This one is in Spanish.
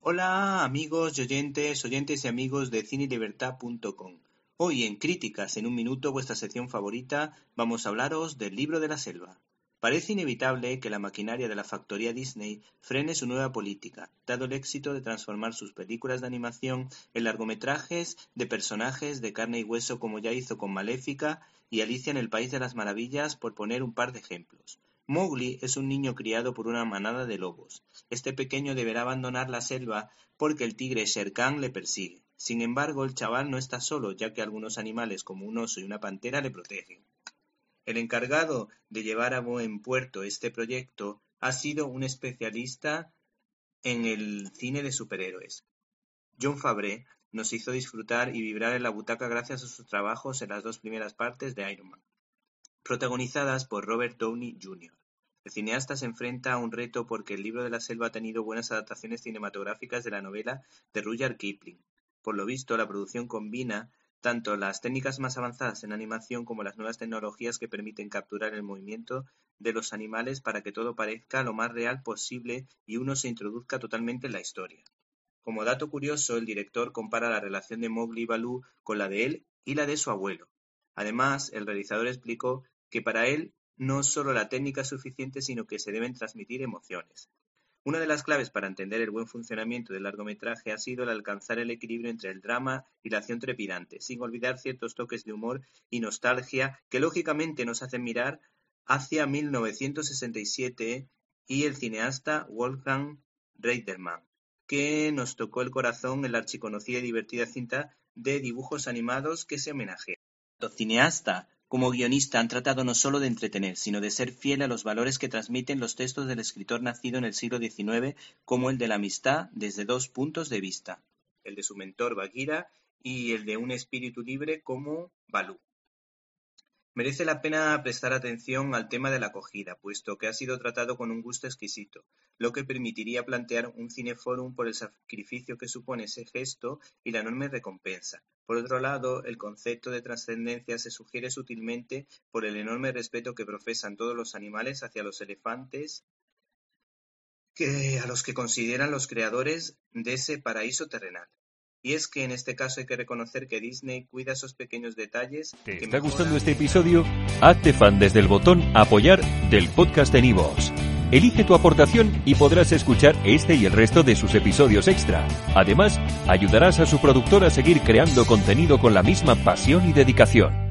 Hola amigos y oyentes, oyentes y amigos de cinelibertad.com. Hoy en Críticas en un minuto, vuestra sección favorita, vamos a hablaros del libro de la selva. Parece inevitable que la maquinaria de la factoría Disney frene su nueva política, dado el éxito de transformar sus películas de animación en largometrajes de personajes de carne y hueso como ya hizo con Maléfica y Alicia en el País de las Maravillas, por poner un par de ejemplos. Mowgli es un niño criado por una manada de lobos. Este pequeño deberá abandonar la selva porque el tigre Shere Khan le persigue. Sin embargo, el chaval no está solo, ya que algunos animales como un oso y una pantera le protegen. El encargado de llevar a buen puerto este proyecto ha sido un especialista en el cine de superhéroes. John Fabre nos hizo disfrutar y vibrar en la butaca gracias a sus trabajos en las dos primeras partes de Iron Man protagonizadas por Robert Downey Jr. El cineasta se enfrenta a un reto porque El libro de la selva ha tenido buenas adaptaciones cinematográficas de la novela de Rudyard Kipling. Por lo visto, la producción combina tanto las técnicas más avanzadas en animación como las nuevas tecnologías que permiten capturar el movimiento de los animales para que todo parezca lo más real posible y uno se introduzca totalmente en la historia. Como dato curioso, el director compara la relación de Mowgli y Baloo con la de él y la de su abuelo. Además, el realizador explicó que para él no solo la técnica es suficiente, sino que se deben transmitir emociones. Una de las claves para entender el buen funcionamiento del largometraje ha sido el alcanzar el equilibrio entre el drama y la acción trepidante, sin olvidar ciertos toques de humor y nostalgia que lógicamente nos hacen mirar hacia 1967 y el cineasta Wolfgang Reitherman, que nos tocó el corazón en la archiconocida y divertida cinta de dibujos animados que se homenajea. Cineasta como guionista han tratado no solo de entretener, sino de ser fiel a los valores que transmiten los textos del escritor nacido en el siglo XIX, como el de la amistad desde dos puntos de vista, el de su mentor Bagheera y el de un espíritu libre como Balú. Merece la pena prestar atención al tema de la acogida, puesto que ha sido tratado con un gusto exquisito, lo que permitiría plantear un cineforum por el sacrificio que supone ese gesto y la enorme recompensa. Por otro lado, el concepto de trascendencia se sugiere sutilmente por el enorme respeto que profesan todos los animales hacia los elefantes a los que consideran los creadores de ese paraíso terrenal. Y es que en este caso hay que reconocer que Disney cuida esos pequeños detalles. ¿Te está gustando este episodio? Hazte fan desde el botón Apoyar del podcast de Nivos. Elige tu aportación y podrás escuchar este y el resto de sus episodios extra. Además, ayudarás a su productor a seguir creando contenido con la misma pasión y dedicación.